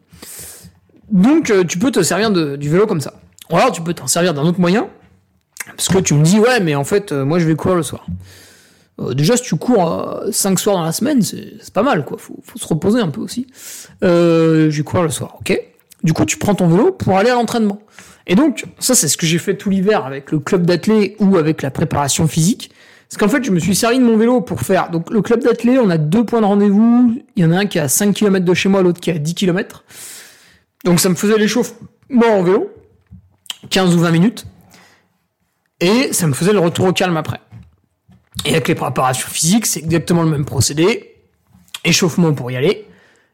Donc, euh, tu peux te servir du vélo comme ça. Ou alors, tu peux t'en servir d'un autre moyen. Parce que tu me dis, ouais, mais en fait, euh, moi, je vais courir le soir. déjà, si tu cours 5 soirs dans la semaine, c'est pas mal, quoi. Faut, faut se reposer un peu aussi. je vais courir le soir, ok? Du coup, tu prends ton vélo pour aller à l'entraînement. Et donc, ça, c'est ce que j'ai fait tout l'hiver avec le club d'athlé ou avec la préparation physique. Parce qu'en fait, je me suis servi de mon vélo pour faire. Donc, le club d'athlé, on a deux points de rendez-vous. Il y en a un qui est à 5 km de chez moi, l'autre qui est à 10 km. Donc, ça me faisait l'échauffement en vélo. 15 ou 20 minutes. Et ça me faisait le retour au calme après. Et avec les préparations physiques, c'est exactement le même procédé. Échauffement pour y aller.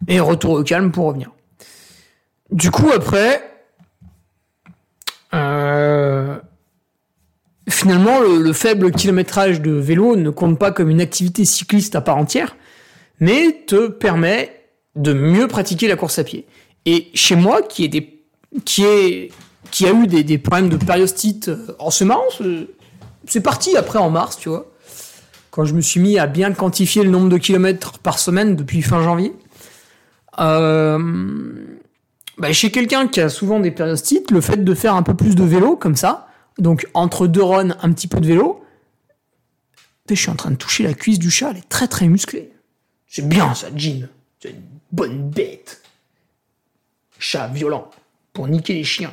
Et retour au calme pour revenir. Du coup, après, euh, finalement, le, faible kilométrage de vélo ne compte pas comme une activité cycliste à part entière, mais te permet de mieux pratiquer la course à pied. Et chez moi, qui est des, qui est, qui a eu des, problèmes de périostite, en euh, c'est marrant, c'est parti après en mars, tu vois. quand je me suis mis à bien quantifier le nombre de kilomètres par semaine depuis fin janvier. Euh, bah, chez quelqu'un qui a souvent des périostites, le fait de faire un peu plus de vélo comme ça, donc entre deux runs, un petit peu de vélo, je suis en train de toucher la cuisse du chat, elle est très très musclée. C'est bien ça, Jean. C'est une bonne bête. Chat violent pour niquer les chiens.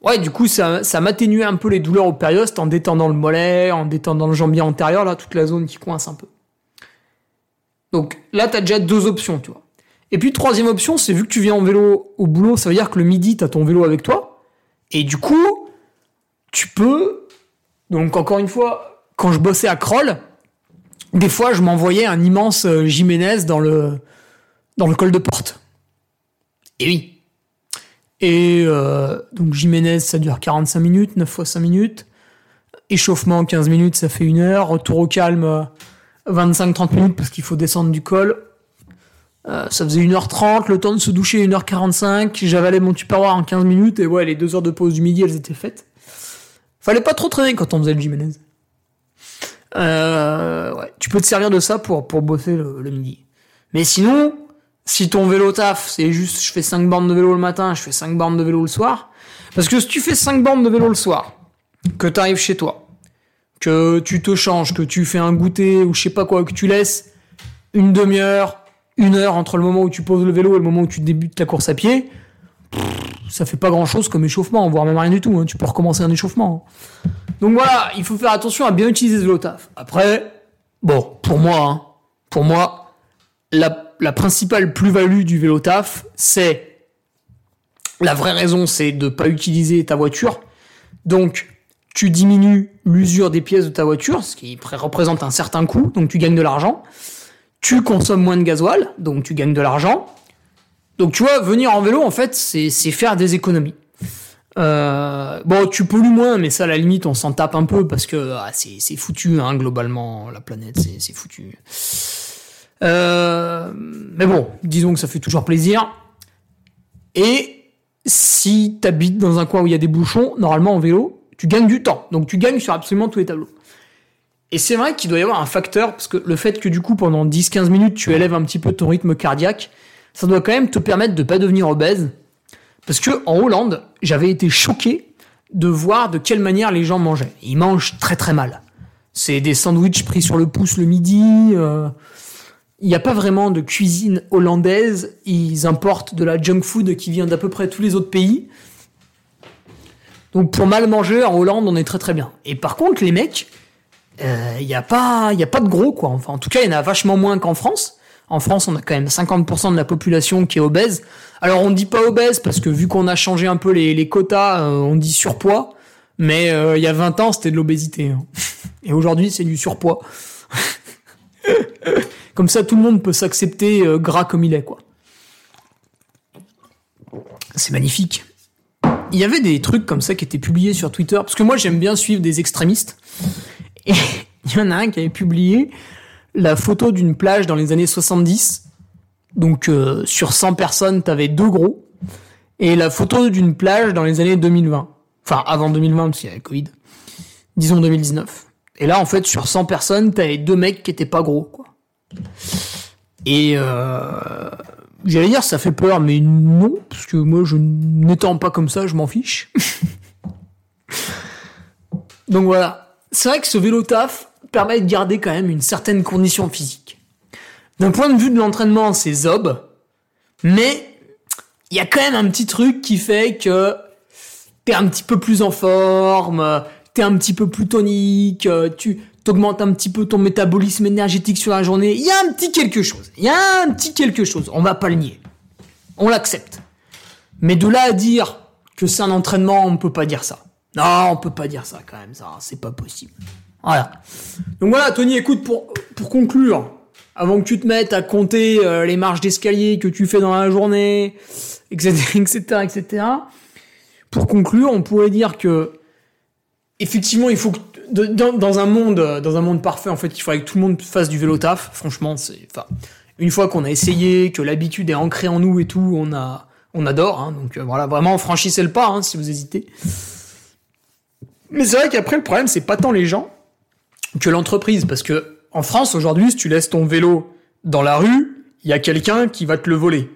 Ouais, du coup, ça, ça m'atténuait un peu les douleurs au périoste en détendant le mollet, en détendant le jambier antérieur, là, toute la zone qui coince un peu. Donc là, t'as déjà deux options, tu vois. Et puis, troisième option, c'est vu que tu viens en vélo au boulot, ça veut dire que le midi, t'as ton vélo avec toi. Et du coup, tu peux. Donc, encore une fois, quand je bossais à Kroll, des fois, je m'envoyais un immense euh, Jiménez dans le, dans le col de porte. Et oui, et euh, donc Jiménez, ça dure 45 minutes, 9 fois 5 minutes. Échauffement, 15 minutes, ça fait une heure. Retour au calme, 25-30 minutes parce qu'il faut descendre du col. Euh, ça faisait 1h30, le temps de se doucher 1h45. J'avalais mon tupperware en 15 minutes et ouais, les deux heures de pause du midi, elles étaient faites. Fallait pas trop traîner quand on faisait le Jiménez. Euh, ouais, tu peux te servir de ça pour, pour bosser le, midi. Mais sinon, si ton vélo taf, c'est juste je fais 5 bornes de vélo le matin, je fais 5 bornes de vélo le soir. Parce que si tu fais 5 bornes de vélo le soir, que tu arrives chez toi, que tu te changes, que tu fais un goûter ou je sais pas quoi, que tu laisses une demi-heure, une heure entre le moment où tu poses le vélo et le moment où tu débutes la course à pied, ça fait pas grand chose comme échauffement, voire même rien du tout. Hein. Tu peux recommencer un échauffement. Donc voilà, il faut faire attention à bien utiliser ce vélo taf. Après, bon, pour moi, hein, la principale plus-value du vélo taf, c'est la vraie raison, c'est de pas utiliser ta voiture. Donc, tu diminues l'usure des pièces de ta voiture, ce qui représente un certain coût, donc tu gagnes de l'argent. Tu consommes moins de gasoil, donc tu gagnes de l'argent. Donc tu vois, venir en vélo, en fait, c'est faire des économies. Euh, bon, tu pollues moins, mais ça, à la limite, on s'en tape un peu parce que ah, c'est foutu, hein, globalement, la planète, c'est foutu. Euh, mais bon, disons que ça fait toujours plaisir. Et si tu habites dans un coin où il y a des bouchons, normalement en vélo, tu gagnes du temps. Donc tu gagnes sur absolument tous les tableaux. Et c'est vrai qu'il doit y avoir un facteur, parce que le fait que du coup pendant 10-15 minutes tu élèves un petit peu ton rythme cardiaque, ça doit quand même te permettre de pas devenir obèse. Parce que en Hollande, j'avais été choqué de voir de quelle manière les gens mangeaient. Ils mangent très très mal. C'est des sandwichs pris sur le pouce le midi. Euh, il n'y a pas vraiment de cuisine hollandaise. Ils importent de la junk food qui vient d'à peu près tous les autres pays. Donc pour mal manger, en Hollande, on est très très bien. Et par contre, les mecs, il n'y a, pas, y a pas de gros, quoi. Enfin, en tout cas, il y en a vachement moins qu'en France. En France, on a quand même 50% de la population qui est obèse. Alors, on ne dit pas obèse parce que vu qu'on a changé un peu les, quotas, euh, on dit surpoids. Mais euh, il y a 20 ans, c'était de l'obésité. Hein. Et aujourd'hui, c'est du surpoids. Comme ça, tout le monde peut s'accepter euh, gras comme il est, quoi. C'est magnifique. Il y avait des trucs comme ça qui étaient publiés sur Twitter, parce que moi j'aime bien suivre des extrémistes. Et il y en a un qui avait publié la photo d'une plage dans les années 70. Donc euh, sur 100 personnes, t'avais deux gros. Et la photo d'une plage dans les années 2020. Enfin, avant 2020, parce qu'il y avait Covid. Disons 2019. Et là, en fait, sur 100 personnes, t'avais deux mecs qui étaient pas gros, quoi. Et euh, j'allais dire ça fait peur, mais non, parce que moi je n'étant pas comme ça, je m'en fiche. Donc voilà, c'est vrai que ce vélo taf permet de garder quand même une certaine condition physique. D'un point de vue de l'entraînement, c'est zob, mais il y a quand même un petit truc qui fait que t'es un petit peu plus en forme, t'es un petit peu plus tonique, tu t'augmentes un petit peu ton métabolisme énergétique sur la journée. Il y a un petit quelque chose. Il y a un petit quelque chose. On va pas le nier. On l'accepte. Mais de là à dire que c'est un entraînement, on peut pas dire ça. Non, on peut pas dire ça quand même, ça, c'est pas possible. Voilà. Donc voilà, Tony, écoute, pour, conclure, avant que tu te mettes à compter euh, les marches d'escalier que tu fais dans la journée, etc., etc., etc., pour conclure, on pourrait dire que, effectivement, il faut que dans, un monde, dans un monde parfait, en fait, il faudrait que tout le monde fasse du vélo taf. Franchement, c'est, une fois qu'on a essayé, que l'habitude est ancrée en nous et tout, on a, on adore. Hein, donc euh, voilà, vraiment, franchissez le pas hein, si vous hésitez. Mais c'est vrai qu'après, le problème, c'est pas tant les gens. que l'entreprise. Parce que en France, aujourd'hui, si tu laisses ton vélo dans la rue, il y a quelqu'un qui va te le voler.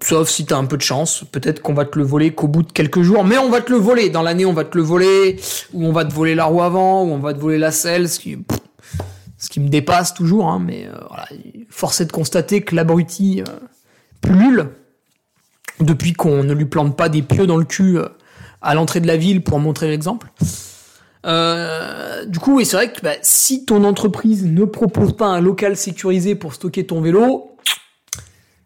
Sauf si t'as un peu de chance, peut-être qu'on va te le voler qu'au bout de quelques jours, mais on va te le voler. Dans l'année, on va te le voler, ou on va te voler la roue avant, ou on va te voler la selle, ce qui, ce qui me dépasse toujours, hein, mais euh, voilà, force est de constater que l'abruti euh, pullule depuis qu'on ne lui plante pas des pieux dans le cul euh, à l'entrée de la ville pour montrer l'exemple. Euh, du coup, et c'est vrai que bah, si ton entreprise ne propose pas un local sécurisé pour stocker ton vélo,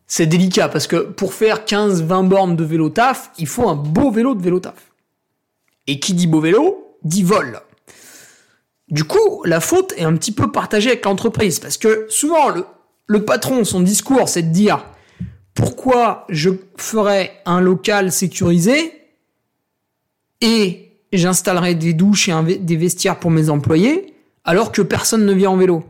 c'est délicat parce que pour faire 15-20 bornes de vélo taf, il faut un beau vélo de vélo taf. Et qui dit beau vélo, dit vol. Du coup, la faute est un petit peu partagée avec l'entreprise parce que souvent le, le patron, son discours, c'est de dire pourquoi je ferais un local sécurisé et j'installerai des douches et des vestiaires pour mes employés, alors que personne ne vient en vélo.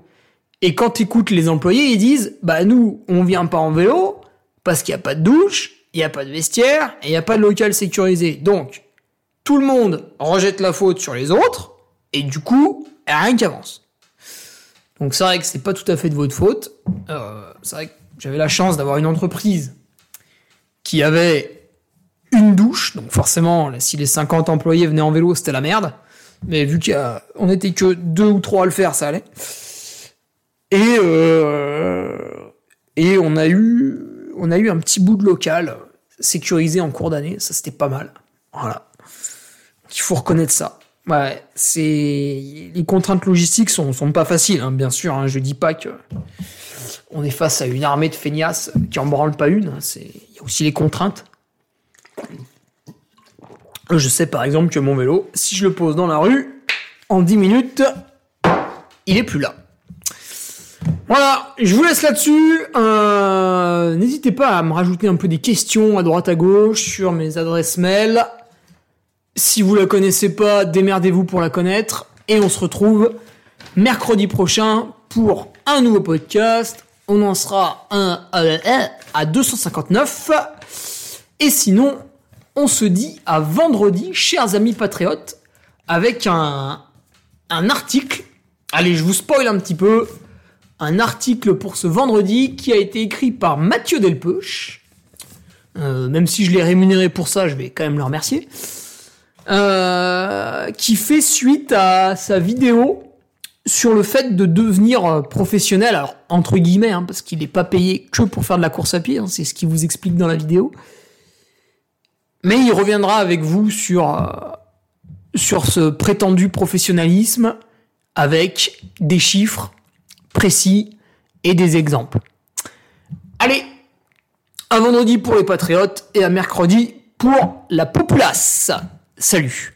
Et quand tu écoutes les employés, ils disent, bah nous, on vient pas en vélo, parce qu'il n'y a pas de douche, il n'y a pas de vestiaire, et il n'y a pas de local sécurisé. Donc, tout le monde rejette la faute sur les autres, et du coup, rien qui avance. Donc c'est vrai que c'est pas tout à fait de votre faute. Euh, c'est vrai que j'avais la chance d'avoir une entreprise qui avait une douche, donc forcément, si les 50 employés venaient en vélo, c'était la merde. Mais vu qu'on était que deux ou trois à le faire, ça allait. Et, euh, et on a eu, on a eu un petit bout de local sécurisé en cours d'année. Ça, c'était pas mal. Voilà. Il faut reconnaître ça. Ouais, c'est les contraintes logistiques sont, sont pas faciles, hein, bien sûr. Hein, je dis pas que on est face à une armée de feignasses qui en branle pas une. C'est il y a aussi les contraintes. Je sais par exemple que mon vélo, si je le pose dans la rue, en 10 minutes, il est plus là. Voilà, je vous laisse là-dessus. Euh, n'hésitez pas à me rajouter un peu des questions à droite à gauche sur mes adresses mail. Si vous la connaissez pas, démerdez-vous pour la connaître. Et on se retrouve mercredi prochain pour un nouveau podcast. On en sera un à 259. Et sinon, on se dit à vendredi, chers amis patriotes, avec un, article. Allez, je vous spoil un petit peu. Un article pour ce vendredi qui a été écrit par Mathieu Delpeuch. Euh, même si je l'ai rémunéré pour ça, je vais quand même le remercier. Euh, qui fait suite à sa vidéo sur le fait de devenir professionnel, alors entre guillemets, hein, parce qu'il n'est pas payé que pour faire de la course à pied, hein, c'est ce qu'il vous explique dans la vidéo. Mais il reviendra avec vous sur, euh, sur ce prétendu professionnalisme avec des chiffres précis et des exemples. Allez, un vendredi pour les patriotes et un mercredi pour la populace. Salut